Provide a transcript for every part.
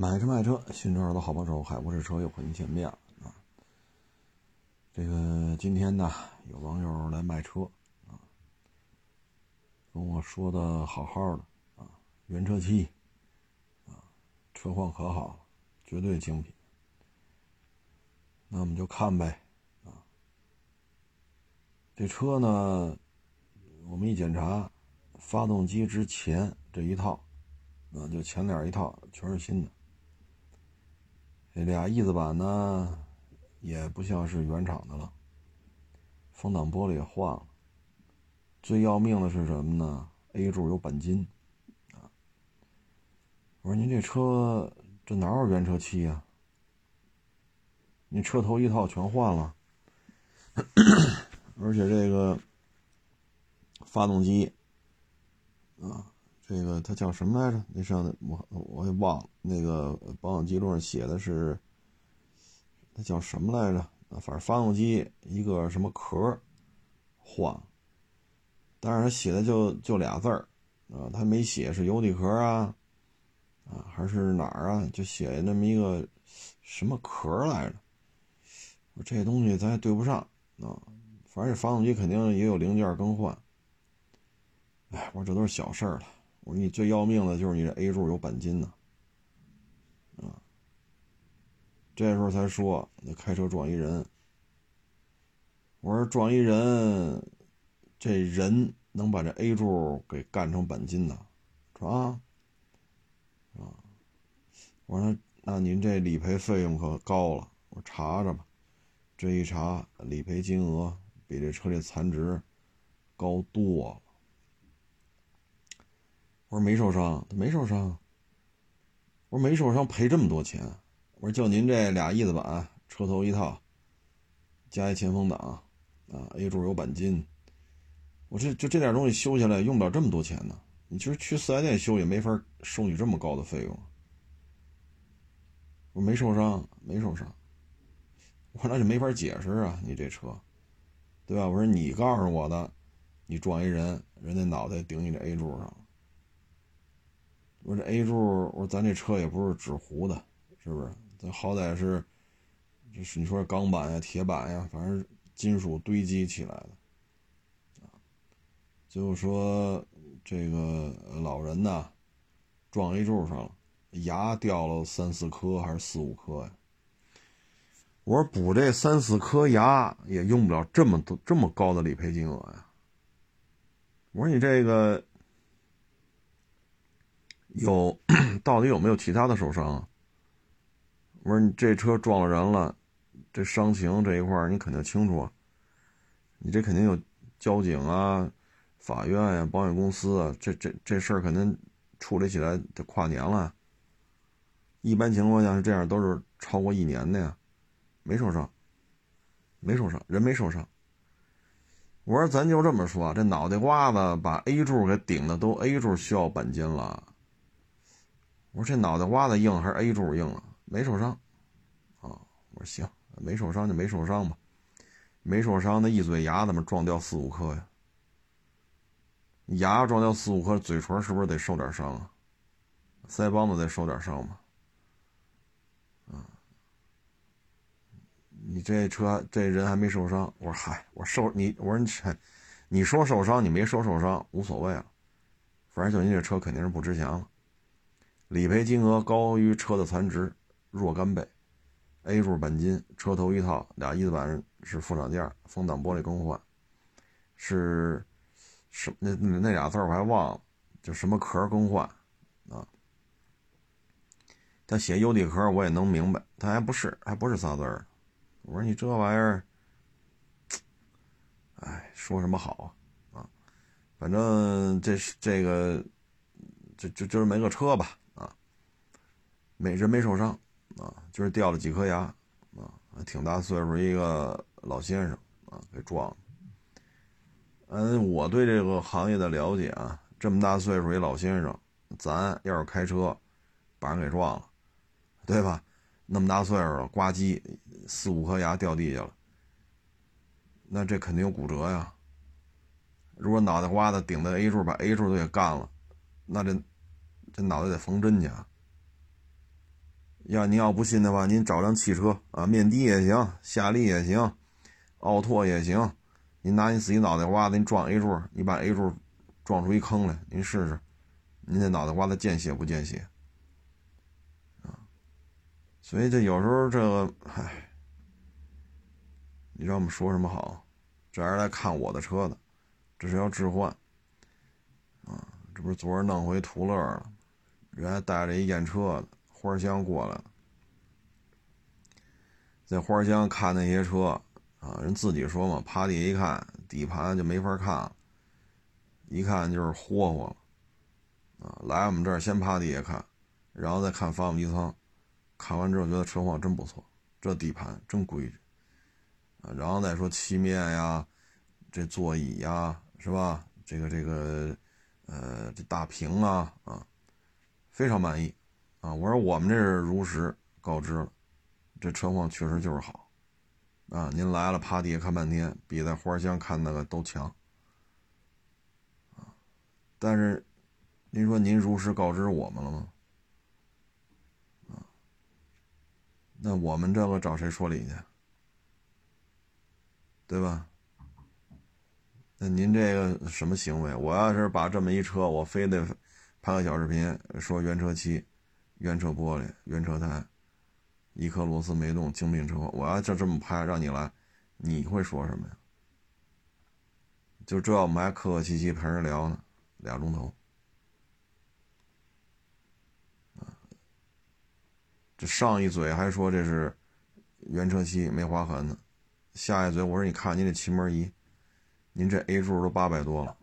买车卖车，新车的好帮手，海博士车又和您见面了啊！这个今天呢，有网友来卖车啊，跟我说的好好的啊，原车漆啊，车况可好，绝对精品。那我们就看呗啊，这车呢，我们一检查，发动机之前这一套啊，就前脸一套全是新的。这俩翼子板呢，也不像是原厂的了，风挡玻璃也换了。最要命的是什么呢？A 柱有钣金，我说您这车这哪有原车漆呀？你车头一套全换了，而且这个发动机，啊。这个它叫什么来着？那上我我也忘了。那个保养记录上写的是，它叫什么来着？反正发动机一个什么壳换，但是他写的就就俩字儿啊，他没写是油底壳啊啊还是哪儿啊？就写那么一个什么壳来着？我这东西咱也对不上啊。反正这发动机肯定也有零件更换。哎，我说这都是小事儿了。我说你最要命的就是你这 A 柱有钣金呢，啊，这时候才说你开车撞一人。我说撞一人，这人能把这 A 柱给干成钣金呢，是吧？啊，我说那您这理赔费用可高了。我查查吧，这一查理赔金额比这车这残值高多了。我说没受伤，他没受伤。我说没受伤，赔这么多钱。我说就您这俩翼子板，车头一套，加一前风挡，啊，A 柱有钣金。我这就这点东西修下来用不了这么多钱呢。你其实去四 S 店修也没法收你这么高的费用。我没受伤，没受伤。我那就没法解释啊，你这车，对吧？我说你告诉我的，你撞一人，人家脑袋顶你这 A 柱上。我这 A 柱，我说咱这车也不是纸糊的，是不是？咱好歹是，就是你说钢板呀、铁板呀，反正金属堆积起来的，啊。最后说这个老人呐，撞 A 柱上了，牙掉了三四颗还是四五颗呀？我说补这三四颗牙也用不了这么多这么高的理赔金额呀。我说你这个。有，到底有没有其他的受伤啊？我说你这车撞了人了，这伤情这一块你肯定清楚啊。你这肯定有交警啊、法院呀、保险公司啊，这这这事儿肯定处理起来得跨年了。一般情况下是这样，都是超过一年的呀。没受伤，没受伤，人没受伤。我说咱就这么说，这脑袋瓜子把 A 柱给顶的都 A 柱需要钣金了。我说这脑袋瓜子硬还是 A 柱硬啊？没受伤，啊，我说行，没受伤就没受伤吧，没受伤那一嘴牙怎么撞掉四五颗呀？牙撞掉四五颗，嘴唇是不是得受点伤啊？腮帮子得受点伤吗？啊，你这车这人还没受伤，我说嗨，我受你，我说你，你说受伤，你没说受伤无所谓了，反正就你这车肯定是不值钱了。理赔金额高于车的残值若干倍，A 柱钣金，车头一套，俩翼子板是副厂件，风挡玻璃更换，是什那那俩字我还忘了，就什么壳更换啊？他写油底壳我也能明白，他还不是还不是仨字儿。我说你这玩意儿，哎，说什么好啊？啊，反正这是这个，就就就是没个车吧。没人没受伤，啊，就是掉了几颗牙，啊，挺大岁数一个老先生，啊，给撞了。嗯，我对这个行业的了解啊，这么大岁数一老先生，咱要是开车把人给撞了，对吧？那么大岁数了，呱唧四五颗牙掉地下了，那这肯定有骨折呀。如果脑袋瓜子顶在 A 柱，把 A 柱都给干了，那这这脑袋得缝针去啊。要你要不信的话，您找辆汽车啊，面的也行，夏利也行，奥拓也行，您拿你自己脑袋瓜子，你撞 A 柱，你把 A 柱撞出一坑来，您试试，您那脑袋瓜子见血不见血？啊，所以这有时候这个，唉，你让我们说什么好？这还是来看我的车的，这是要置换，啊，这不是昨儿弄回途乐了，人还带着一验车的。花乡过来了，在花乡看那些车啊，人自己说嘛，趴地下一看，底盘就没法看了，一看就是霍霍了啊！来我们这儿先趴地下看，然后再看发动机舱，看完之后觉得车况真不错，这底盘真规矩啊！然后再说漆面呀，这座椅呀，是吧？这个这个，呃，这大屏啊啊，非常满意。啊，我说我们这是如实告知了，这车况确实就是好，啊，您来了趴地下看半天，比在花乡看那个都强，啊，但是您说您如实告知我们了吗？啊，那我们这个找谁说理去？对吧？那您这个什么行为？我要是把这么一车，我非得拍个小视频说原车漆。原车玻璃、原车胎，一颗螺丝没动，精品车。我要就这么拍，让你来，你会说什么呀？就这，我们还客客气气陪人聊呢，俩钟头。这上一嘴还说这是原车漆没划痕呢，下一嘴我说你看您这漆膜仪，您这 A 柱都八百多了。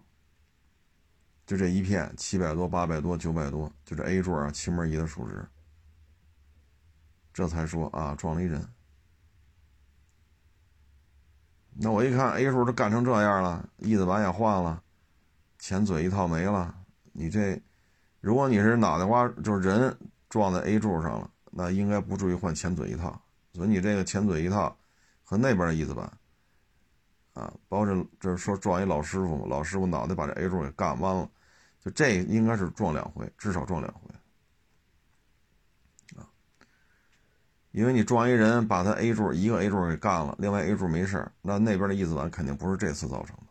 就这一片七百多、八百多、九百多，就这 A 柱啊，气门仪的数值，这才说啊撞了一人。那我一看 A 柱都干成这样了，翼子板也换了，前嘴一套没了。你这，如果你是脑袋瓜就是人撞在 A 柱上了，那应该不至于换前嘴一套。所以你这个前嘴一套和那边的翼子板，啊，包括这说撞一老师傅，老师傅脑袋把这 A 柱给干弯了。这应该是撞两回，至少撞两回，啊，因为你撞一人，把他 A 柱一个 A 柱给干了，另外 A 柱没事那那边的翼子板肯定不是这次造成的，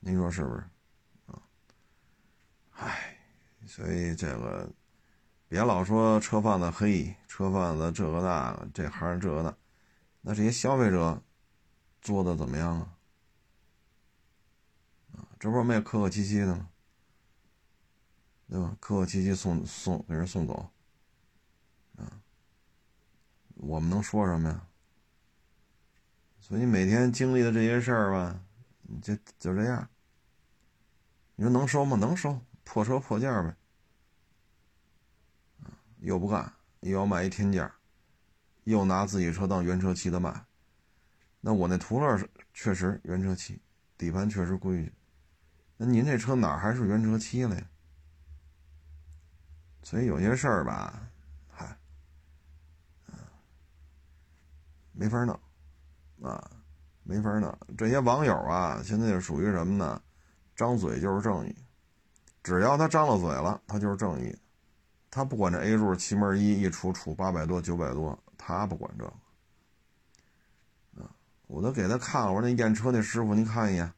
您说是不是？啊，唉，所以这个别老说车贩子黑，车贩子这个那个，这行这个那，那这些消费者做的怎么样啊？这不是也客客气气的吗？对吧？客客气气送送给人送走，啊，我们能说什么呀？所以你每天经历的这些事儿吧，你就就这样。你说能收吗？能收，破车破件呗。又不干，又要卖一天价，又拿自己车当原车漆的卖。那我那途乐是确实原车漆，底盘确实规矩。那您这车哪还是原车漆了呀？所以有些事儿吧，嗨，没法弄，啊，没法弄。这些网友啊，现在属于什么呢？张嘴就是正义，只要他张了嘴了，他就是正义。他不管这 A 柱气门一一出出八百多九百多，他不管这个。啊，我都给他看了，我说那验车那师傅，您看一眼。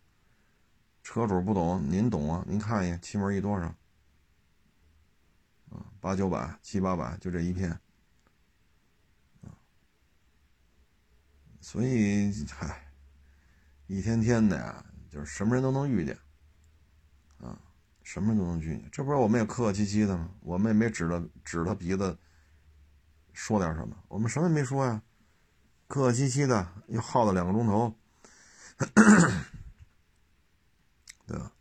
车主不懂，您懂啊？您看一眼气门一多少？八九百、七八百，就这一片，所以，嗨，一天天的呀，就是什么人都能遇见，啊，什么人都能遇见。这不是我们也客客气气的吗？我们也没指着指着鼻子说点什么，我们什么也没说呀，客客气气的又耗了两个钟头，对吧？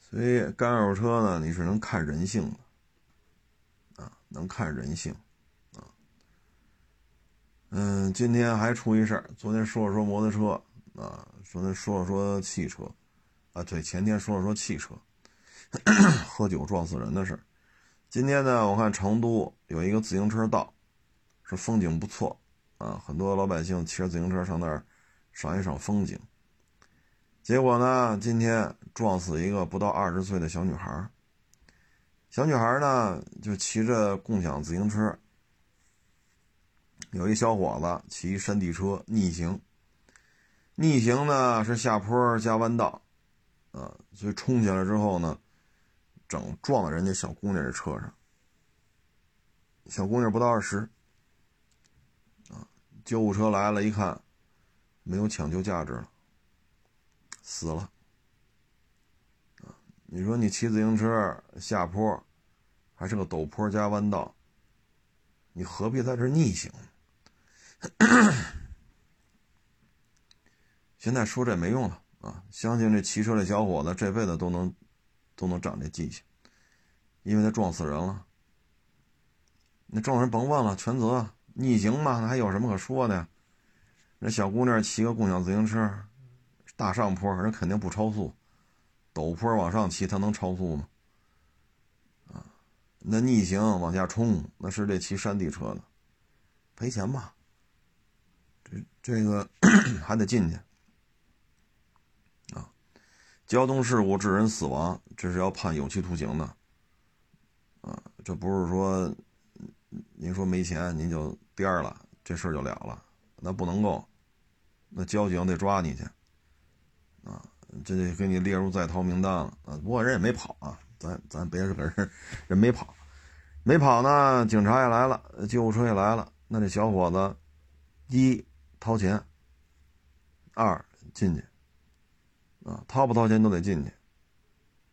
所以干二手车呢，你是能看人性的。能看人性，啊，嗯，今天还出一事儿。昨天说了说摩托车，啊，昨天说了说汽车，啊，对，前天说了说汽车，喝酒撞死人的事儿。今天呢，我看成都有一个自行车道，是风景不错，啊，很多老百姓骑着自行车上那儿赏一赏风景。结果呢，今天撞死一个不到二十岁的小女孩儿。小女孩呢就骑着共享自行车，有一小伙子骑山地车逆行，逆行呢是下坡加弯道，啊，所以冲下来之后呢，整撞到人家小姑娘这车上，小姑娘不到二十。救护车来了，一看，没有抢救价值了，死了。你说你骑自行车下坡，还是个陡坡加弯道，你何必在这逆行？现在说这没用了啊！相信这骑车这小伙子这辈子都能都能长这记性，因为他撞死人了。那撞人甭问了，全责。逆行嘛，那还有什么可说的呀？那小姑娘骑个共享自行车，大上坡，人肯定不超速；陡坡往上骑，她能超速吗？啊，那逆行往下冲，那是这骑山地车的，赔钱吧？这这个 还得进去啊！交通事故致人死亡，这是要判有期徒刑的啊！这不是说您说没钱您就。颠了，这事儿就了了，那不能够，那交警得抓你去，这就给你列入在逃名单了啊。不过人也没跑啊，咱咱别是搁这人没跑，没跑呢，警察也来了，救护车也来了，那这小伙子，一掏钱，二进去，啊，掏不掏钱都得进去，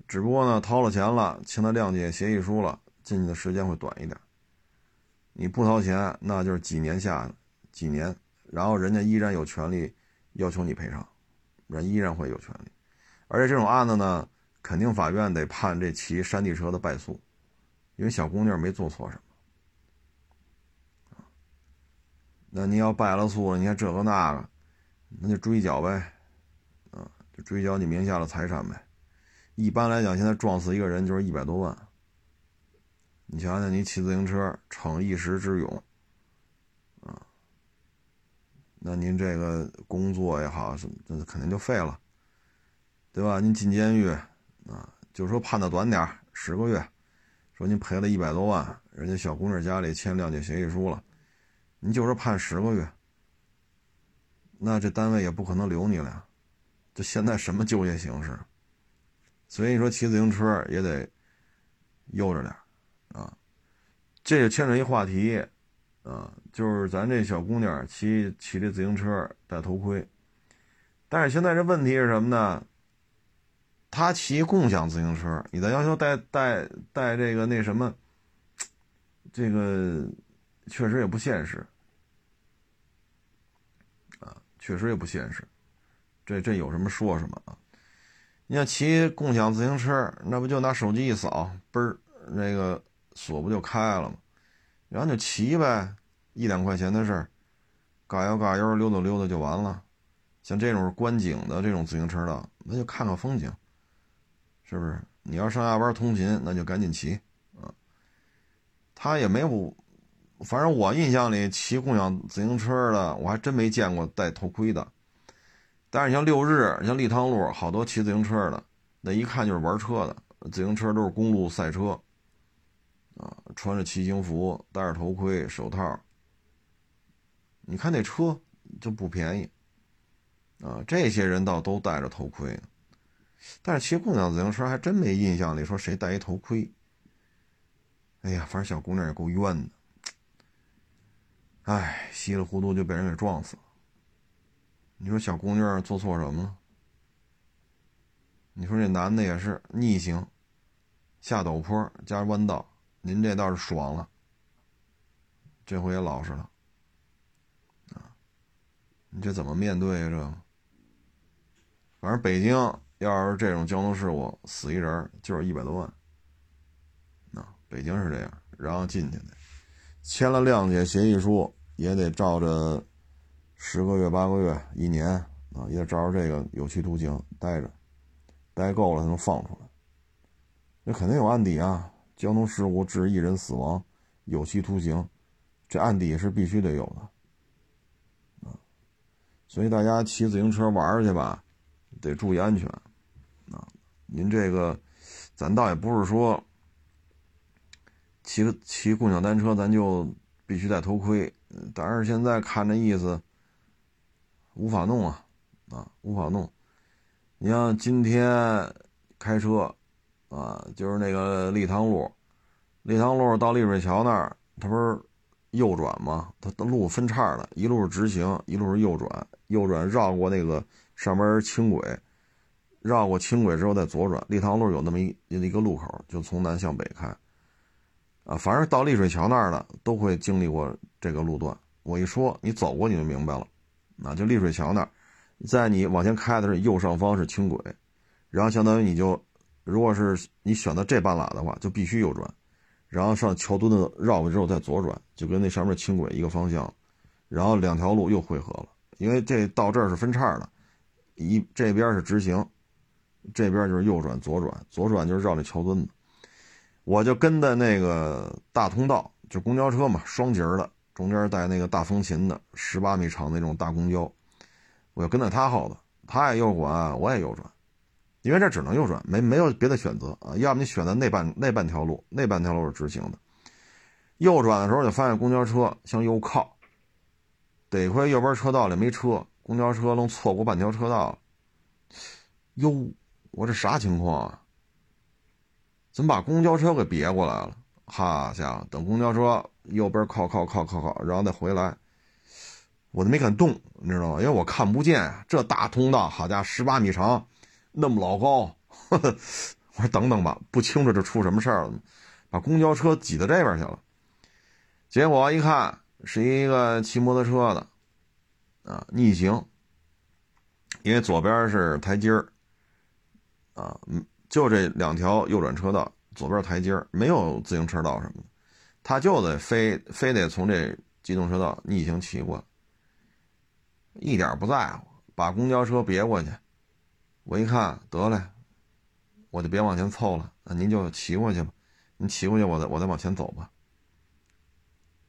只不过呢，掏了钱了，签了谅解协议书了，进去的时间会短一点。你不掏钱，那就是几年下几年，然后人家依然有权利要求你赔偿，人依然会有权利。而且这种案子呢，肯定法院得判这骑山地车的败诉，因为小姑娘没做错什么。那你要败了诉了，你看这个那个，那就追缴呗，啊，就追缴你名下的财产呗。一般来讲，现在撞死一个人就是一百多万。你想想，你骑自行车逞一时之勇，那您这个工作也好，什么，肯定就废了，对吧？您进监狱，啊，就说判的短点十个月，说您赔了一百多万，人家小姑娘家里签谅解协议书了，您就说判十个月，那这单位也不可能留你了，这现在什么就业形势？所以你说骑自行车也得悠着点。啊，这就牵扯一话题，啊，就是咱这小姑娘骑骑这自行车戴头盔，但是现在这问题是什么呢？她骑共享自行车，你再要求戴戴戴这个那什么，这个确实也不现实，啊，确实也不现实，这这有什么说什么啊？你要骑共享自行车，那不就拿手机一扫，嘣儿那个。锁不就开了吗？然后就骑呗，一两块钱的事儿，嘎悠嘎悠溜达溜达就完了。像这种观景的这种自行车道，那就看看风景，是不是？你要上下班通勤，那就赶紧骑啊。他也没有，反正我印象里骑共享自行车的，我还真没见过戴头盔的。但是像六日，像立汤路，好多骑自行车的，那一看就是玩车的，自行车都是公路赛车。啊，穿着骑行服，戴着头盔、手套。你看那车就不便宜，啊，这些人倒都戴着头盔，但是骑共享自行车还真没印象里说谁戴一头盔。哎呀，反正小姑娘也够冤的，哎，稀里糊涂就被人给撞死了。你说小姑娘做错什么了？你说这男的也是逆行，下陡坡加弯道。您这倒是爽了，这回也老实了，啊，你这怎么面对呀？这，反正北京要是这种交通事故死一人就是一百多万，啊，北京是这样，然后进去的，签了谅解协议书也得照着十个月、八个月、一年啊，也照着这个有期徒刑待着，待够了才能放出来，那肯定有案底啊。交通事故致一人死亡，有期徒刑，这案底是必须得有的，啊，所以大家骑自行车玩去吧，得注意安全，啊，您这个，咱倒也不是说，骑个骑共享单车，咱就必须戴头盔。但是现在看这意思，无法弄啊，啊，无法弄。你像今天开车，啊，就是那个立汤路，立汤路到立水桥那儿，它不是右转吗？它的路分叉的，一路是直行，一路是右转，右转绕过那个上面轻轨，绕过轻轨之后再左转。立汤路有那么一一个路口，就从南向北开。啊，反正到立水桥那儿的都会经历过这个路段。我一说，你走过你就明白了。那就立水桥那儿，在你往前开的时候右上方是轻轨，然后相当于你就，如果是你选择这半拉的话，就必须右转，然后上桥墩子绕过之后再左转，就跟那上面轻轨一个方向，然后两条路又汇合了。因为这到这儿是分叉的，一这边是直行，这边就是右转左转，左转就是绕这桥墩子。我就跟在那个大通道，就公交车嘛，双节的，中间带那个大风琴的，十八米长那种大公交，我就跟在他后头，他也右转，我也右转，因为这只能右转，没没有别的选择啊，要么你选择那半那半条路，那半条路是直行的，右转的时候就发现公交车向右靠，得亏右边车道里没车，公交车能错过半条车道，哟，我这啥情况啊？怎么把公交车给别过来了？哈家伙，等公交车右边靠靠靠靠靠，然后再回来，我都没敢动，你知道吗？因为我看不见这大通道，好家伙，十八米长，那么老高，我说等等吧，不清楚这出什么事儿了，把公交车挤到这边去了。结果一看，是一个骑摩托车的，啊，逆行，因为左边是台阶儿，啊，就这两条右转车道，左边台阶没有自行车道什么的，他就得非非得从这机动车道逆行骑过，一点不在乎，把公交车别过去。我一看得嘞，我就别往前凑了，那您就骑过去吧，您骑过去，我再我再往前走吧。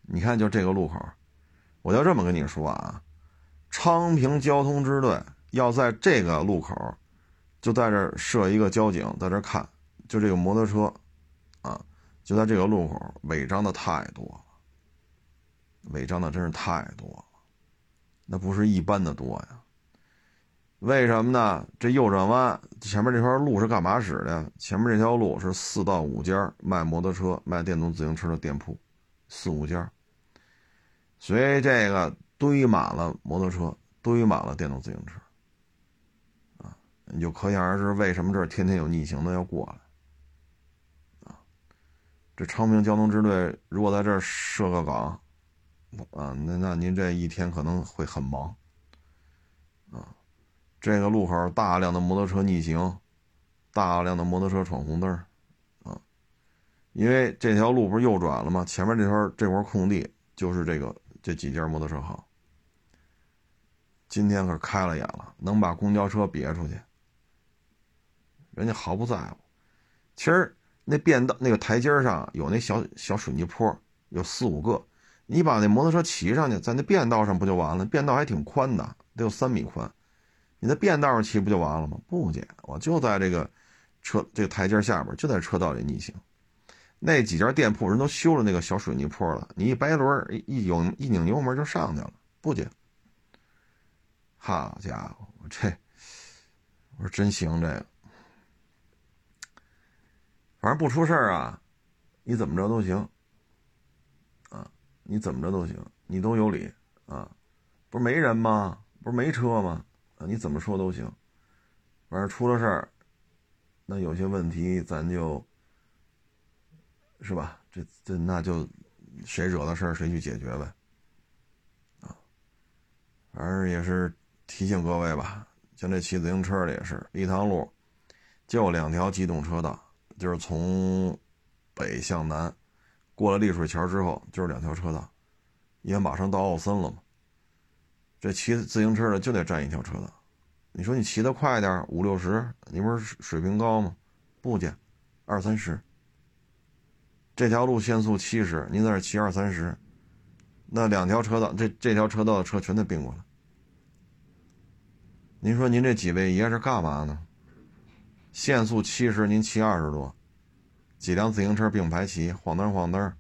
你看，就这个路口，我就这么跟你说啊，昌平交通支队要在这个路口。就在这设一个交警，在这看，就这个摩托车，啊，就在这个路口违章的太多了，违章的真是太多了，那不是一般的多呀。为什么呢？这右转弯前面这条路是干嘛使的？前面这条路是四到五家卖摩托车、卖电动自行车的店铺，四五家，所以这个堆满了摩托车，堆满了电动自行车。啊你就可想而知，为什么这儿天天有逆行的要过来啊？这昌平交通支队如果在这儿设个岗，啊，那那您这一天可能会很忙。这个路口大量的摩托车逆行，大量的摩托车闯红灯啊，因为这条路不是右转了吗？前面这块这块空地就是这个这几家摩托车行。今天可开了眼了，能把公交车别出去。人家毫不在乎，其实那变道那个台阶上有那小小水泥坡，有四五个，你把那摩托车骑上去，在那变道上不就完了？变道还挺宽的，得有三米宽，你在变道上骑不就完了吗？不姐，我就在这个车这个台阶下边，就在车道里逆行。那几家店铺人都修了那个小水泥坡了，你一掰轮一有一拧油门就上去了，不姐。好家伙，这我说真行这个。反正不出事啊，你怎么着都行，啊，你怎么着都行，你都有理啊，不是没人吗？不是没车吗？啊，你怎么说都行，反正出了事儿，那有些问题咱就，是吧？这这那就谁惹的事儿谁去解决呗，啊，反正也是提醒各位吧，像这骑自行车的也是，立塘路就两条机动车道。就是从北向南，过了丽水桥之后，就是两条车道，因为马上到奥森了嘛。这骑自行车的就得占一条车道。你说你骑得快点五六十，你不是水平高吗？不减，二三十。这条路限速七十，您在这骑二三十，那两条车道，这这条车道的车全得并过来。您说您这几位爷是干嘛呢？限速七十，您骑二十多，几辆自行车并排骑，晃灯晃灯，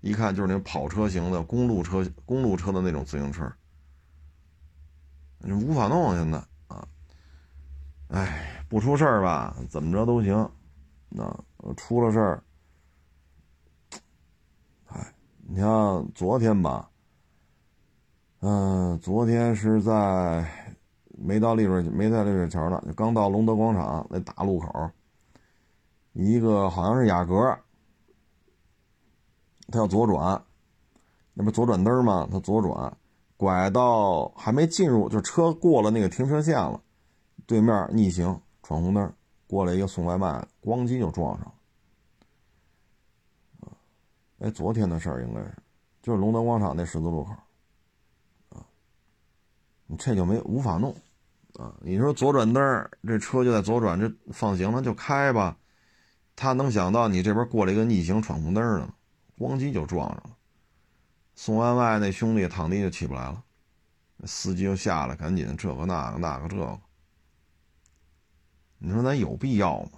一看就是那跑车型的公路车、公路车的那种自行车，你无法弄现在啊！哎，不出事儿吧，怎么着都行，那出了事儿，哎，你像昨天吧，嗯，昨天是在没到丽水没在丽水桥呢，就刚到隆德广场那大路口。一个好像是雅阁，他要左转，那不左转灯吗？他左转，拐到还没进入，就车过了那个停车线了，对面逆行闯红灯，过来一个送外卖，咣叽就撞上了。哎，昨天的事儿应该是，就是龙德广场那十字路口，啊，你这就没无法弄，啊，你说左转灯，这车就在左转，这放行了就开吧。他能想到你这边过来一个逆行闯红灯的，咣叽就撞上了。送外卖那兄弟躺地就起不来了，司机就下来，赶紧这个那个那个这个。你说咱有必要吗？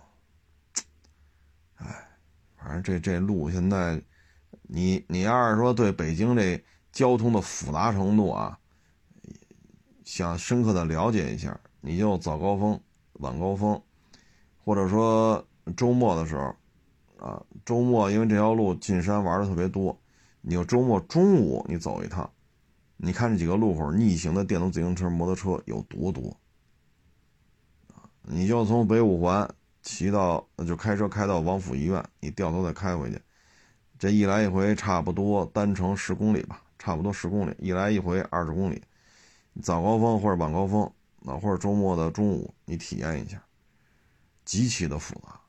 哎，反正这这路现在，你你要是说对北京这交通的复杂程度啊，想深刻的了解一下，你就早高峰、晚高峰，或者说。周末的时候，啊，周末因为这条路进山玩的特别多，你就周末中午你走一趟，你看这几个路口逆行的电动自行车、摩托车有多多，你就从北五环骑到，就开车开到王府医院，你掉头再开回去，这一来一回差不多单程十公里吧，差不多十公里，一来一回二十公里，早高峰或者晚高峰，啊，或者周末的中午你体验一下，极其的复杂。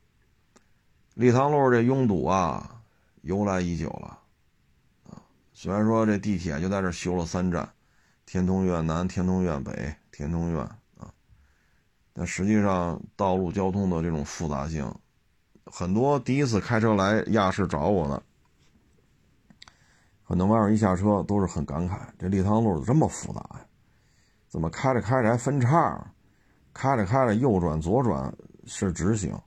立汤路这拥堵啊，由来已久了，虽然说这地铁就在这修了三站，天通苑南、天通苑北、天通苑啊，但实际上道路交通的这种复杂性，很多第一次开车来亚市找我的，很多网友一下车都是很感慨，这立汤路这么复杂呀？怎么开着开着还分叉？开着开着右转左转是直行？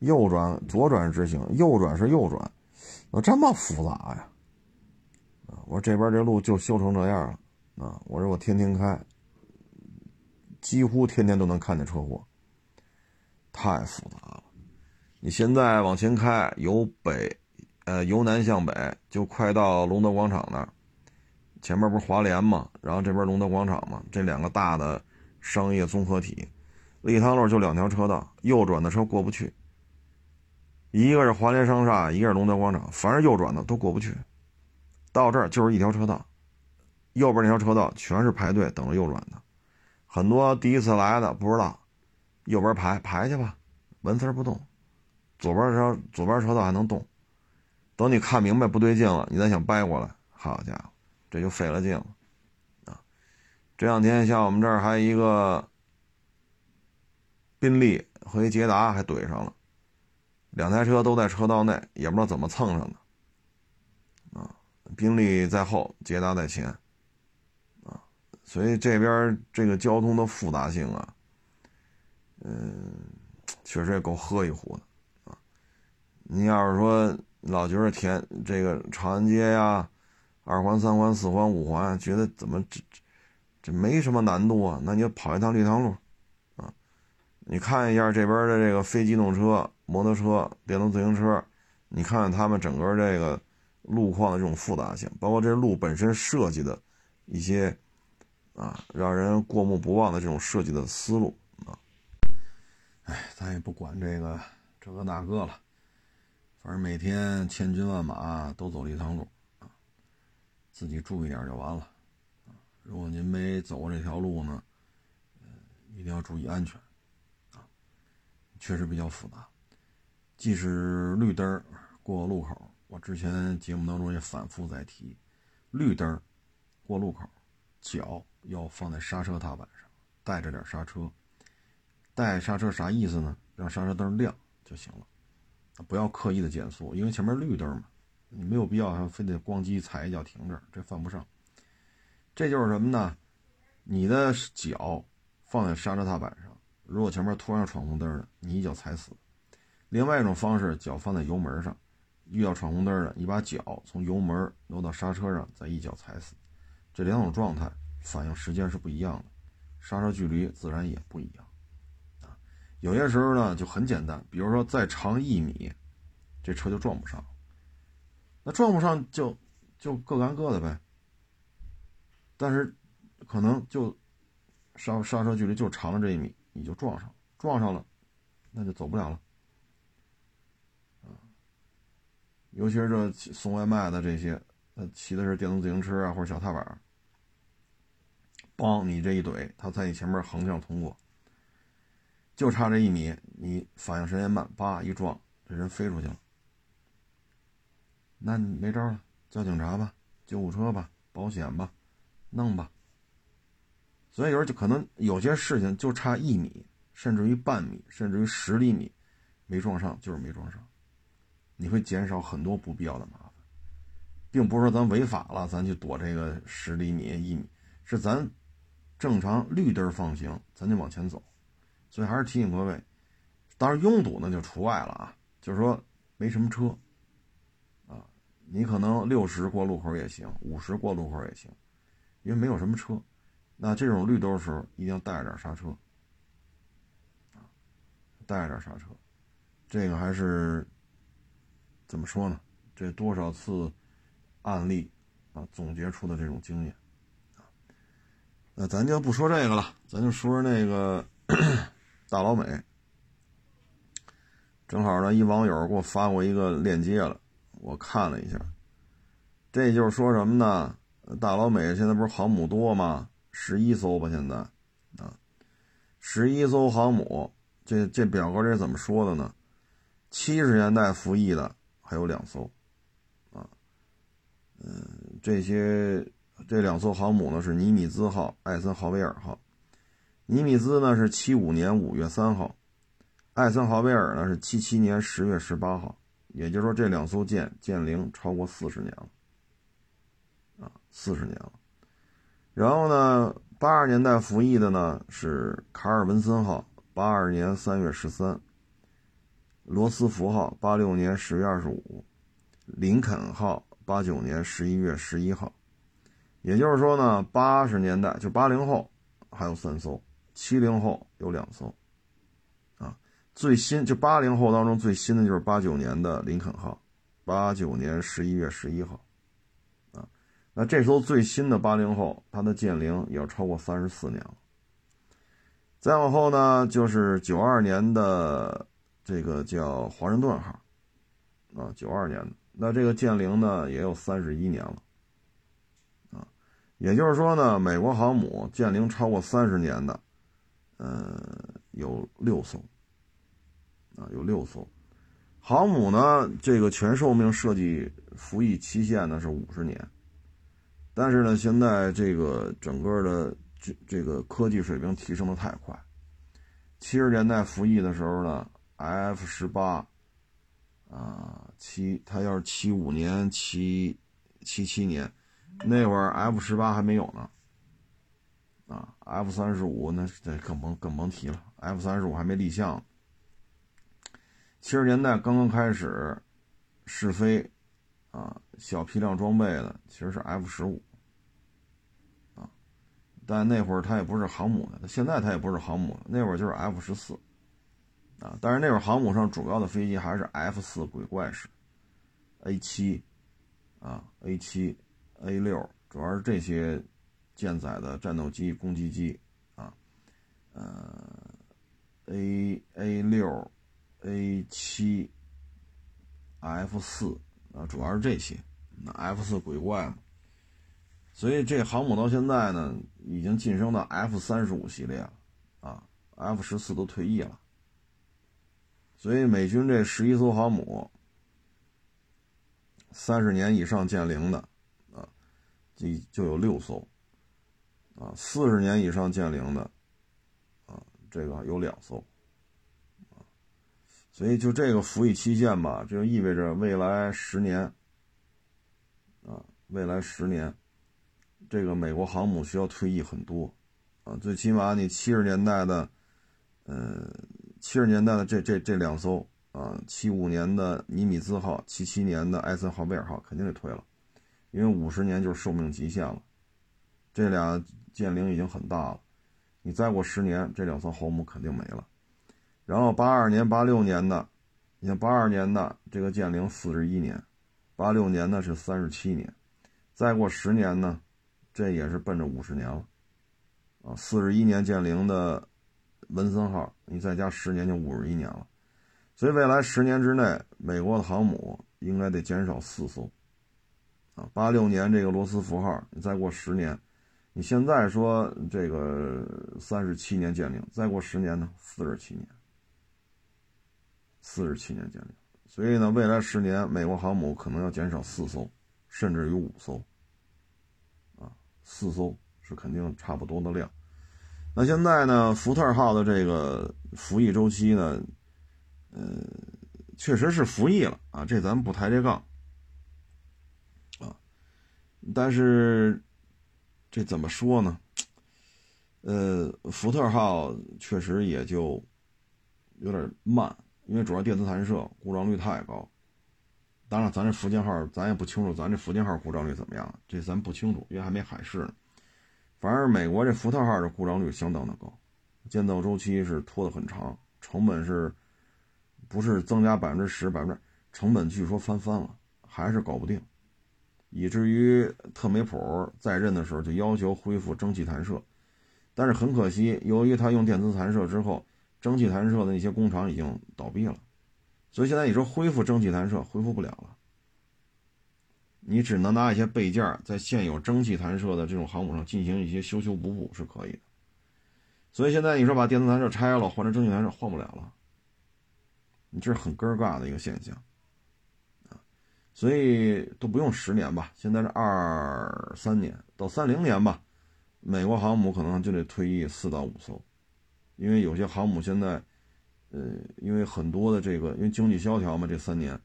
右转、左转直行，右转是右转，怎么这么复杂呀？我说这边这路就修成这样了啊！我说我天天开，几乎天天都能看见车祸，太复杂了。你现在往前开，由北，呃，由南向北，就快到龙德广场那儿，前面不是华联嘛，然后这边龙德广场嘛，这两个大的商业综合体，立汤路就两条车道，右转的车过不去。一个是华联商厦，一个是龙德广场，凡是右转的都过不去。到这儿就是一条车道，右边那条车道全是排队等着右转的，很多第一次来的不知道，右边排排去吧，纹丝不动。左边车左边车道还能动，等你看明白不对劲了，你再想掰过来，好家伙，这就费了劲了啊！这两天像我们这儿还一个宾利和一捷达还怼上了。两台车都在车道内，也不知道怎么蹭上的，宾利在后，捷达在前，啊，所以这边这个交通的复杂性啊，嗯，确实也够喝一壶的，啊，你要是说老觉得田这个长安街呀，二环、三环、四环、五环，觉得怎么这这这没什么难度啊？那你就跑一趟绿塘路，啊，你看一下这边的这个非机动车。摩托车、电动自行车，你看看他们整个这个路况的这种复杂性，包括这路本身设计的一些啊，让人过目不忘的这种设计的思路啊。哎，咱也不管这个这个那个了，反正每天千军万马都走了一趟路啊，自己注意点就完了。如果您没走过这条路呢，一定要注意安全啊，确实比较复杂。即使绿灯过路口，我之前节目当中也反复在提，绿灯过路口，脚要放在刹车踏板上，带着点刹车。带刹车啥意思呢？让刹车灯亮就行了，不要刻意的减速，因为前面绿灯嘛，你没有必要还非得咣叽踩一脚停这儿，这犯不上。这就是什么呢？你的脚放在刹车踏板上，如果前面突然闯红灯了，你一脚踩死。另外一种方式，脚放在油门上，遇到闯红灯了，你把脚从油门挪到刹车上，再一脚踩死。这两种状态反应时间是不一样的，刹车距离自然也不一样。啊，有些时候呢就很简单，比如说再长一米，这车就撞不上。那撞不上就就各干各的呗。但是可能就刹刹车距离就长了这一米，你就撞上了，撞上了，那就走不了了。尤其是这送外卖的这些，他骑的是电动自行车啊，或者小踏板，帮你这一怼，他在你前面横向通过，就差这一米，你反应时间慢，叭一撞，这人飞出去了，那你没招了，叫警察吧，救护车吧，保险吧，弄吧。所以有时候就可能有些事情就差一米，甚至于半米，甚至于十厘米，没撞上就是没撞上。你会减少很多不必要的麻烦，并不是说咱违法了，咱去躲这个十厘米一米，是咱正常绿灯放行，咱就往前走。所以还是提醒各位，当然拥堵那就除外了啊，就是说没什么车啊，你可能六十过路口也行，五十过路口也行，因为没有什么车。那这种绿灯时候，一定要带着点刹车，带着点刹车，这个还是。怎么说呢？这多少次案例啊，总结出的这种经验啊，那咱就不说这个了，咱就说说那个大老美。正好呢，一网友给我发过一个链接了，我看了一下，这就是说什么呢？大老美现在不是航母多吗？十一艘吧，现在啊，十一艘航母。这这表格这怎么说的呢？七十年代服役的。还有两艘，啊，嗯，这些这两艘航母呢是尼米兹号、艾森豪威尔号。尼米兹呢是七五年五月三号，艾森豪威尔呢是七七年十月十八号。也就是说，这两艘舰舰龄超过四十年了，啊，四十年了。然后呢，八二年代服役的呢是卡尔文森号，八二年三月十三。罗斯福号八六年十月二十五，林肯号八九年十一月十一号，也就是说呢，八十年代就八零后还有三艘，七零后有两艘，啊，最新就八零后当中最新的就是八九年的林肯号，八九年十一月十一号，啊，那这艘最新的八零后，它的舰龄也要超过三十四年了。再往后呢，就是九二年的。这个叫华盛顿号，啊，九二年的，那这个舰龄呢也有三十一年了，啊，也就是说呢，美国航母舰龄超过三十年的，呃，有六艘，啊，有六艘，航母呢这个全寿命设计服役期限呢是五十年，但是呢，现在这个整个的这这个科技水平提升的太快，七十年代服役的时候呢。F 十八，啊，七，他要是七五年、七七七年，那会儿 F 十八还没有呢，啊，F 三十五那这更甭更甭提了，F 三十五还没立项。七十年代刚刚开始试飞，啊，小批量装备的其实是 F 十五，啊，但那会儿它也不是航母的，现在它也不是航母，那会儿就是 F 十四。啊，但是那会儿航母上主要的飞机还是 F 四鬼怪式，A 七，啊 A 七 A 六，主要是这些舰载的战斗机、攻击机，啊，呃 A A 六 A 七 F 四啊，主要是这些，那 F 四鬼怪嘛，所以这航母到现在呢，已经晋升到 F 三十五系列了，啊，F 十四都退役了。所以美军这十一艘航母，三十年以上舰龄的，啊，就就有六艘，啊，四十年以上舰龄的，啊，这个有两艘，啊，所以就这个服役期限吧，这就意味着未来十年，啊，未来十年，这个美国航母需要退役很多，啊，最起码你七十年代的，呃。七十年代的这这这两艘啊，七五年的尼米兹号、七七年的艾森豪威尔号肯定得退了，因为五十年就是寿命极限了。这俩舰龄已经很大了，你再过十年，这两艘航母肯定没了。然后八二年、八六年的，你像八二年的这个舰龄四十一年，八六年呢是三十七年，再过十年呢，这也是奔着五十年了。啊，四十一年建龄的文森号，你再加十年就五十一年了，所以未来十年之内，美国的航母应该得减少四艘。啊，八六年这个罗斯福号，你再过十年，你现在说这个三十七年建龄，再过十年呢，四十七年，四十七年建立，所以呢，未来十年美国航母可能要减少四艘，甚至于五艘。啊，四艘。是肯定差不多的量。那现在呢？福特号的这个服役周期呢？呃，确实是服役了啊，这咱不抬这杠啊。但是这怎么说呢？呃，福特号确实也就有点慢，因为主要电磁弹射故障率太高。当然，咱这福建号咱也不清楚，咱这福建号故障率怎么样？这咱不清楚，因为还没海试呢。反而美国这福特号的故障率相当的高，建造周期是拖得很长，成本是，不是增加百分之十百分之，成本据说翻番了，还是搞不定，以至于特梅普在任的时候就要求恢复蒸汽弹射，但是很可惜，由于他用电磁弹射之后，蒸汽弹射的那些工厂已经倒闭了，所以现在你说恢复蒸汽弹射恢复不了了。你只能拿一些备件在现有蒸汽弹射的这种航母上进行一些修修补补是可以的，所以现在你说把电磁弹射拆了换成蒸汽弹射换不了了，你这是很尴尬的一个现象啊，所以都不用十年吧，现在是二三年到三零年吧，美国航母可能就得退役四到五艘，因为有些航母现在，呃，因为很多的这个因为经济萧条嘛，这三年。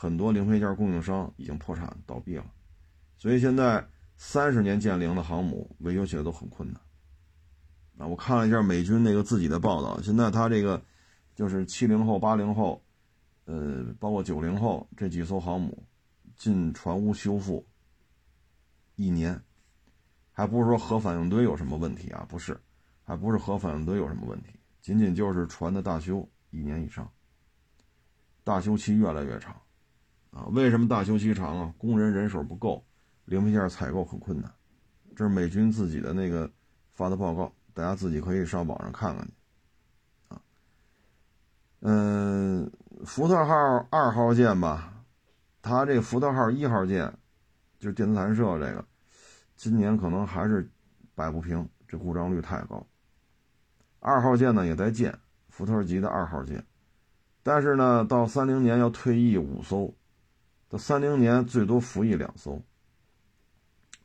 很多零配件供应商已经破产倒闭了，所以现在三十年建龄的航母维修起来都很困难。啊，我看了一下美军那个自己的报道，现在他这个就是七零后、八零后，呃，包括九零后这几艘航母进船坞修复一年，还不是说核反应堆有什么问题啊？不是，还不是核反应堆有什么问题，仅仅就是船的大修一年以上，大修期越来越长。啊，为什么大修期长啊？工人人手不够，零配件采购很困难。这是美军自己的那个发的报告，大家自己可以上网上看看去。啊，嗯，福特号二号舰吧，它这福特号一号舰，就是电磁弹射这个，今年可能还是摆不平，这故障率太高。二号舰呢也在建，福特级的二号舰，但是呢，到三零年要退役五艘。到三零年最多服役两艘，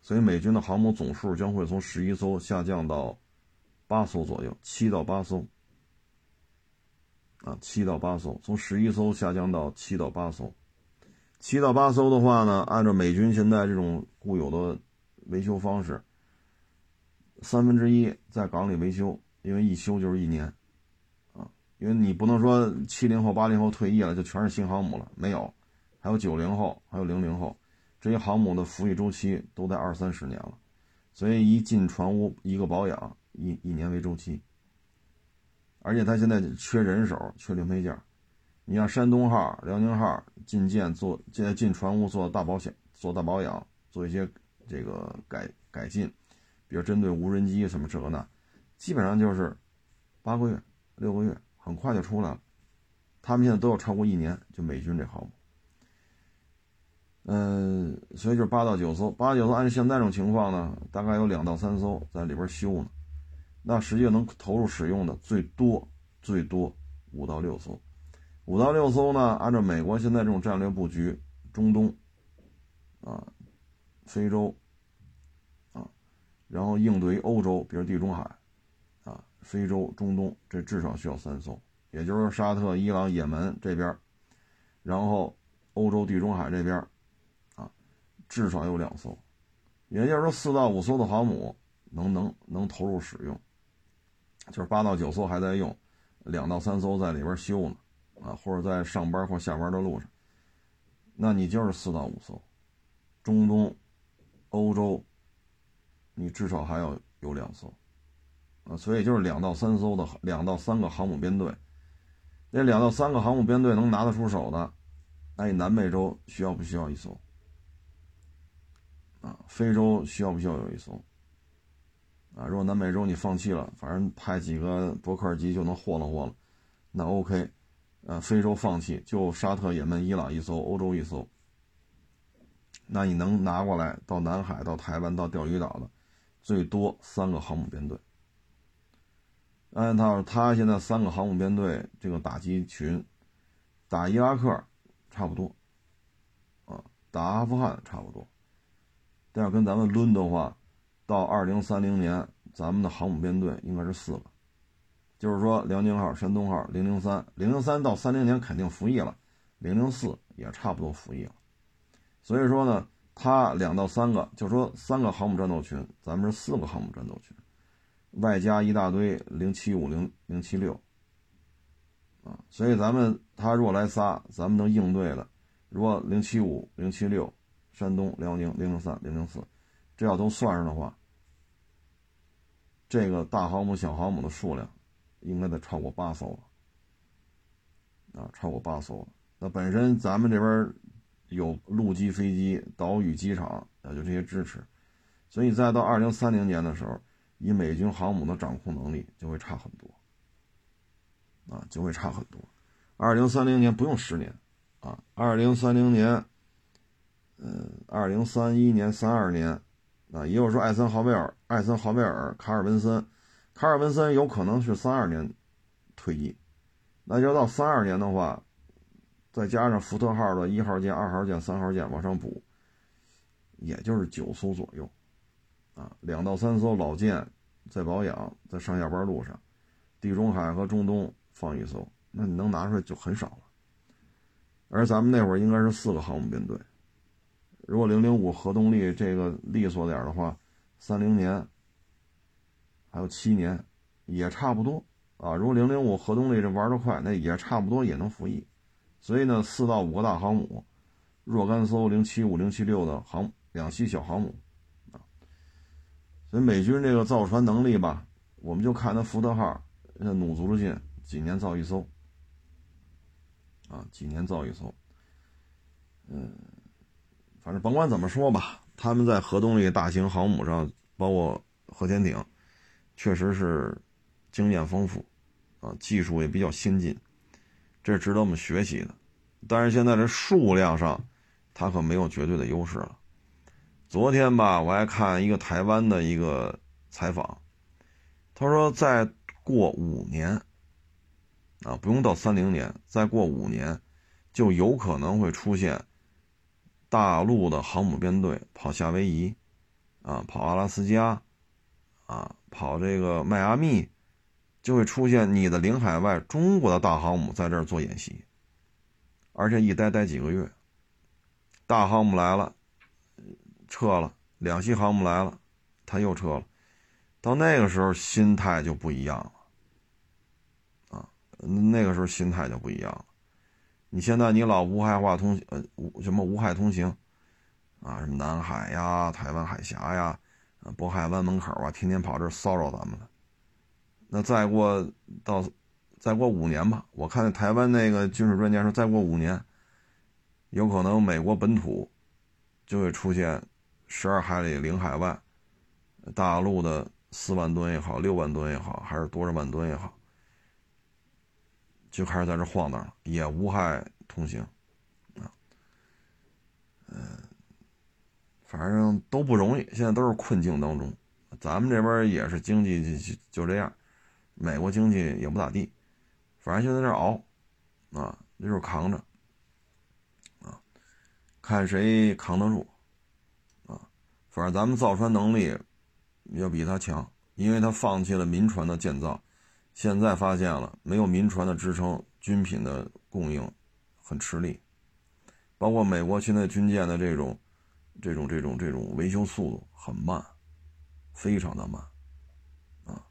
所以美军的航母总数将会从十一艘下降到八艘左右，七到八艘。啊，七到八艘，从十一艘下降到七到八艘。七到八艘的话呢，按照美军现在这种固有的维修方式，三分之一在港里维修，因为一修就是一年。啊，因为你不能说七零后、八零后退役了就全是新航母了，没有。还有九零后，还有零零后，这些航母的服役周期都在二三十年了，所以一进船坞一个保养一一年为周期。而且他现在缺人手，缺零配件。你像山东号、辽宁号进舰做现在进船坞做大保险、做大保养、做一些这个改改进，比如针对无人机什么这个那，基本上就是八个月、六个月，很快就出来了。他们现在都要超过一年，就美军这航母。嗯，所以就是八到九艘，八九艘按现在这种情况呢，大概有两到三艘在里边修呢。那实际能投入使用的最多最多五到六艘，五到六艘呢，按照美国现在这种战略布局，中东啊、非洲啊，然后应对欧洲，比如地中海啊、非洲、中东，这至少需要三艘，也就是沙特、伊朗、也门这边，然后欧洲、地中海这边。至少有两艘，也就是说四到五艘的航母能能能投入使用，就是八到九艘还在用，两到三艘在里边修呢，啊，或者在上班或下班的路上，那你就是四到五艘。中东、欧洲，你至少还要有两艘，啊，所以就是两到三艘的两到三个航母编队。那两到三个航母编队能拿得出手的，那你南美洲需要不需要一艘？啊，非洲需要不需要有一艘？啊，如果南美洲你放弃了，反正派几个伯克尔级就能霍了霍了，那 OK。呃，非洲放弃，就沙特、也门、伊朗一艘，欧洲一艘。那你能拿过来到南海、到台湾、到钓鱼岛的，最多三个航母编队。按照他现在三个航母编队这个打击群，打伊拉克差不多，啊，打阿富汗差不多。但要跟咱们抡的话，到二零三零年，咱们的航母编队应该是四个。就是说，辽宁号、山东号、零零三、零零三到三零年肯定服役了，零零四也差不多服役了。所以说呢，它两到三个，就说三个航母战斗群，咱们是四个航母战斗群，外加一大堆零七五、零零七六，啊，所以咱们他如果来仨，咱们能应对的，如果零七五、零七六、山东、辽宁、零零三、零零四，这要都算上的话，这个大航母、小航母的数量。应该得超过八艘了，啊，超过八艘了。那本身咱们这边有陆基飞机、岛屿机场，啊，就这些支持，所以再到二零三零年的时候，以美军航母的掌控能力就会差很多，啊，就会差很多。二零三零年不用十年，啊，二零三零年，嗯，二零三一年、三二年，啊，也有说艾森豪威尔、艾森豪威尔、卡尔文森。卡尔文森有可能是三二年退役，那要到三二年的话，再加上福特号的一号舰、二号舰、三号舰往上补，也就是九艘左右，啊，两到三艘老舰在保养，在上下班路上，地中海和中东放一艘，那你能拿出来就很少了。而咱们那会儿应该是四个航母编队，如果零零五核动力这个利索点的话，三零年。还有七年，也差不多啊。如果零零五核动力这玩的快，那也差不多也能服役。所以呢，四到五个大航母，若干艘零七五、零七六的航两栖小航母啊。所以美军这个造船能力吧，我们就看那福特号，那努足了劲，几年造一艘啊，几年造一艘。嗯，反正甭管怎么说吧，他们在核动力大型航母上，包括核潜艇。确实是经验丰富，啊，技术也比较先进，这是值得我们学习的。但是现在这数量上，它可没有绝对的优势了。昨天吧，我还看一个台湾的一个采访，他说再过五年，啊，不用到三零年，再过五年，就有可能会出现大陆的航母编队跑夏威夷，啊，跑阿拉斯加，啊。跑这个迈阿密，就会出现你的领海外中国的大航母在这儿做演习，而且一待待几个月。大航母来了，撤了；两栖航母来了，他又撤了。到那个时候心态就不一样了，啊，那个时候心态就不一样了。你现在你老无害化通呃无什么无害通行，啊，什么南海呀、台湾海峡呀。渤海湾门口啊，天天跑这骚扰咱们了。那再过到再过五年吧，我看台湾那个军事专家说，再过五年，有可能美国本土就会出现十二海里领海外大陆的四万吨也好，六万吨也好，还是多少万吨也好，就开始在这晃荡了，也无害通行啊，嗯。反正都不容易，现在都是困境当中。咱们这边也是经济就就这样，美国经济也不咋地。反正现在在这熬，啊，就是扛着，啊，看谁扛得住，啊，反正咱们造船能力要比他强，因为他放弃了民船的建造，现在发现了没有民船的支撑，军品的供应很吃力，包括美国现在军舰的这种。这种这种这种维修速度很慢，非常的慢，啊！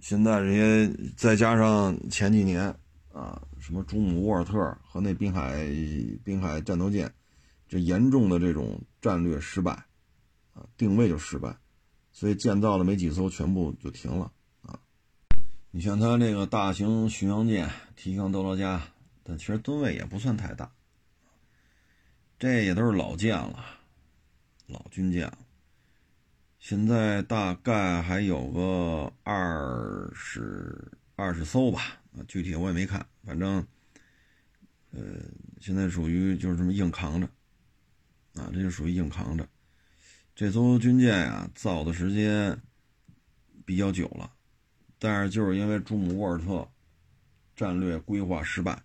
现在这些再加上前几年啊，什么朱姆沃尔特和那滨海滨海战斗舰，这严重的这种战略失败，啊，定位就失败，所以建造了没几艘，全部就停了。你像它这个大型巡洋舰提康德罗加，但其实吨位也不算太大，这也都是老舰了，老军舰了。现在大概还有个二十二十艘吧。啊，具体我也没看，反正，呃，现在属于就是这么硬扛着，啊，这就属于硬扛着。这艘军舰呀，造的时间比较久了，但是就是因为朱姆沃尔特战略规划失败，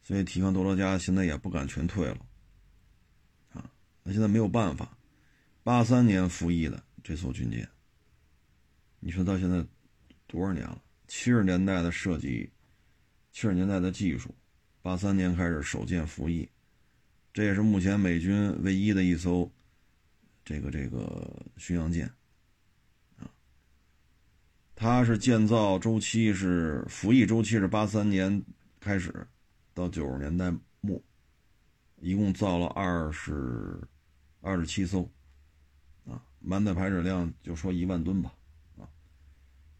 所以提康多罗加现在也不敢全退了，啊，那现在没有办法。八三年服役的这艘军舰，你说到现在多少年了？七十年代的设计，七十年代的技术，八三年开始首舰服役，这也是目前美军唯一的一艘这个这个巡洋舰。它是建造周期是服役周期是八三年开始到九十年代末，一共造了二十二十七艘啊，满载排水量就说一万吨吧啊，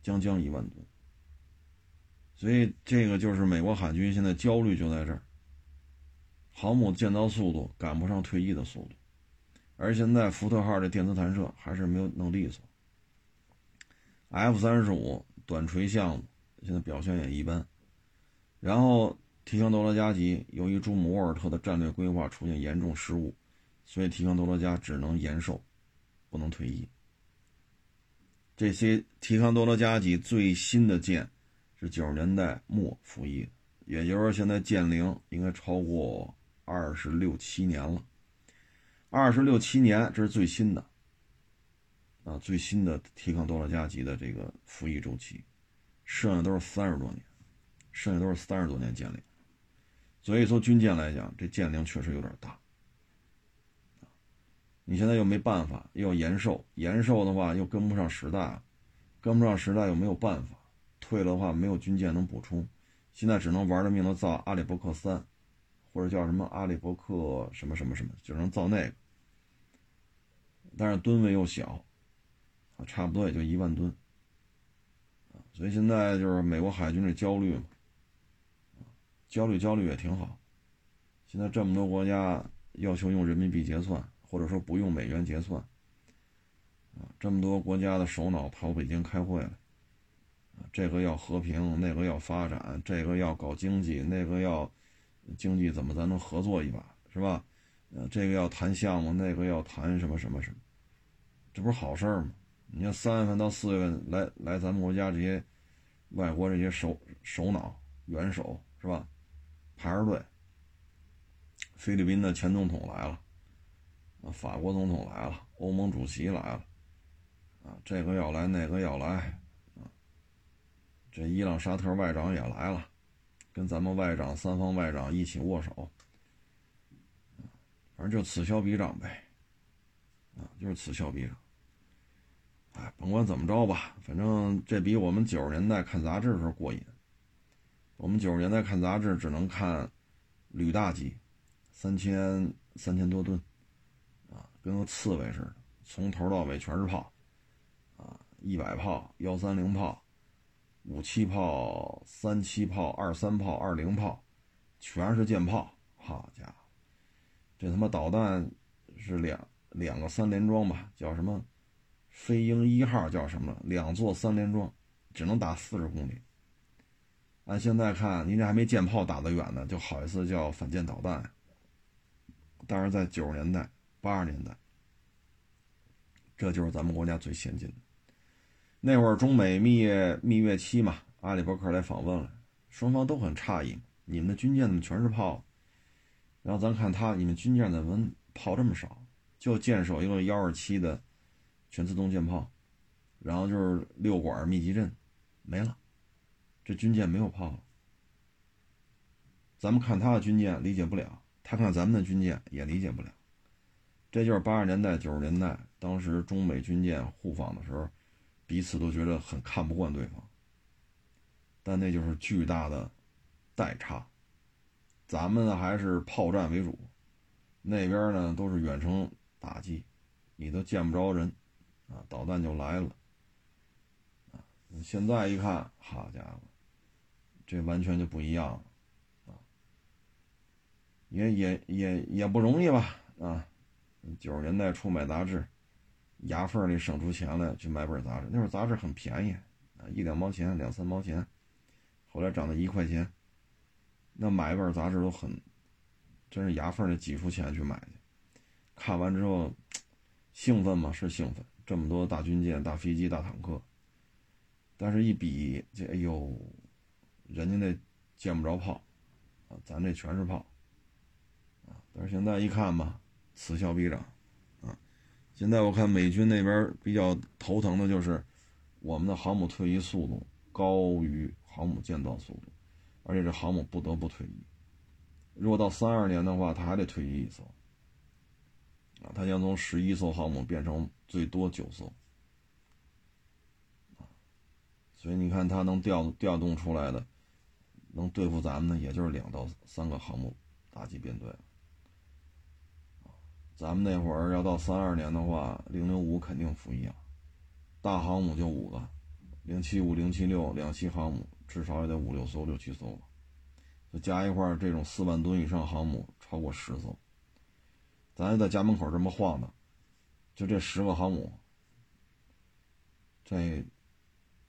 将将一万吨。所以这个就是美国海军现在焦虑就在这儿，航母建造速度赶不上退役的速度，而现在福特号的电磁弹射还是没有弄利索。F 三十五短锤项目现在表现也一般，然后提康多罗加级由于朱姆沃尔特的战略规划出现严重失误，所以提康多罗加只能延寿，不能退役。这些提康多罗加级最新的舰。是九十年代末服役，也就是说现在建龄应该超过二十六七年了。二十六七年，这是最新的啊，最新的提康多拉加级的这个服役周期，剩下都是三十多年，剩下都是三十多年建龄。所以说军舰来讲，这建龄确实有点大。你现在又没办法，又要延寿，延寿的话又跟不上时代，跟不上时代又没有办法。退了的话，没有军舰能补充，现在只能玩了命的造阿里伯克三，或者叫什么阿里伯克什么什么什么，就能造那个。但是吨位又小，差不多也就一万吨，所以现在就是美国海军的焦虑嘛，焦虑焦虑也挺好。现在这么多国家要求用人民币结算，或者说不用美元结算，啊，这么多国家的首脑跑北京开会了。这个要和平，那个要发展，这个要搞经济，那个要经济怎么咱能合作一把，是吧？呃，这个要谈项目，那个要谈什么什么什么，这不是好事吗？你看三月份到四月份来来咱们国家这些外国这些首首脑元首是吧？排着队，菲律宾的前总统来了，法国总统来了，欧盟主席来了，啊，这个要来，那个要来。这伊朗、沙特外长也来了，跟咱们外长、三方外长一起握手，反正就此消彼长呗，啊，就是此消彼长。哎，甭管怎么着吧，反正这比我们九十年代看杂志的时候过瘾。我们九十年代看杂志只能看旅大级，三千三千多吨，啊，跟个刺猬似的，从头到尾全是炮，啊，一百炮、幺三零炮。五七炮、三七炮、二三炮、二零炮，全是舰炮。好家伙，这他妈导弹是两两个三连装吧？叫什么？飞鹰一号叫什么？两座三连装，只能打四十公里。按现在看，您这还没舰炮打得远呢，就好意思叫反舰导弹？但是在九十年代、八十年代，这就是咱们国家最先进的。那会儿中美蜜月蜜月期嘛，阿里伯克来访问了，双方都很诧异，你们的军舰怎么全是炮？然后咱看他，你们军舰怎么炮这么少？就舰首一个幺二七的全自动舰炮，然后就是六管密集阵，没了，这军舰没有炮了。咱们看他的军舰理解不了，他看咱们的军舰也理解不了。这就是八十年代九十年代，当时中美军舰互访的时候。彼此都觉得很看不惯对方，但那就是巨大的代差。咱们呢还是炮战为主，那边呢都是远程打击，你都见不着人，啊，导弹就来了，啊，现在一看，好家伙，这完全就不一样了，啊，也也也也不容易吧，啊，九十年代初买杂志，牙缝里省出钱来去买本杂志，那会儿杂志很便宜，啊，一两毛钱，两三毛钱，后来涨到一块钱。那买一本杂志都很，真是牙缝里挤出钱去买去。看完之后，兴奋吗？是兴奋，这么多大军舰、大飞机、大坦克。但是，一比这，哎呦，人家那见不着炮，啊，咱这全是炮，啊。但是现在一看吧，此消彼长，啊。现在我看美军那边比较头疼的就是，我们的航母退役速度高于航母建造速度。而且这航母不得不退役，如果到三二年的话，它还得退役一艘，啊，它将从十一艘航母变成最多九艘，所以你看它能调调动出来的，能对付咱们的，也就是两到三个航母打击编队，咱们那会儿要到三二年的话，零零五肯定服役啊，大航母就五个，零七五、零七六两栖航母。至少也得五六艘、六七艘吧，就加一块，这种四万吨以上航母超过十艘。咱就在家门口这么晃荡，就这十个航母，这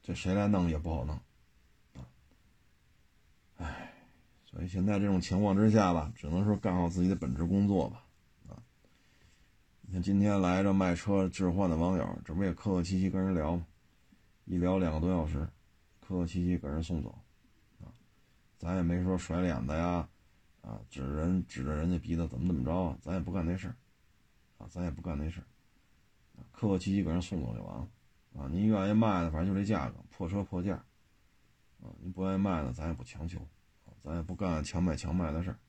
这谁来弄也不好弄啊！哎，所以现在这种情况之下吧，只能说干好自己的本职工作吧。啊，你看今天来着卖车置换的网友，这不也客客气气跟人聊吗？一聊两个多小时。客客气气给人送走，啊，咱也没说甩脸子呀，啊，指着人指着人家鼻子怎么怎么着啊，咱也不干那事儿，啊，咱也不干那事儿，客客气气给人送走就完了，啊，您愿意卖的，反正就这价格，破车破价，啊，您不愿意卖的，咱也不强求，咱也不干强买强卖的事儿，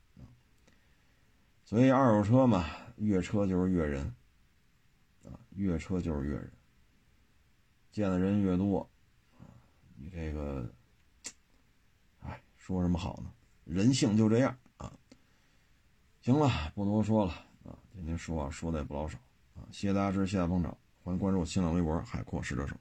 所以二手车嘛，越车就是越人，啊，越车就是越人，见的人越多。你这个，哎，说什么好呢？人性就这样。行了，不多说了啊。今天说啊说的也不老少啊。谢谢大家支持，谢谢捧场，欢迎关注新浪微博“海阔试车手”。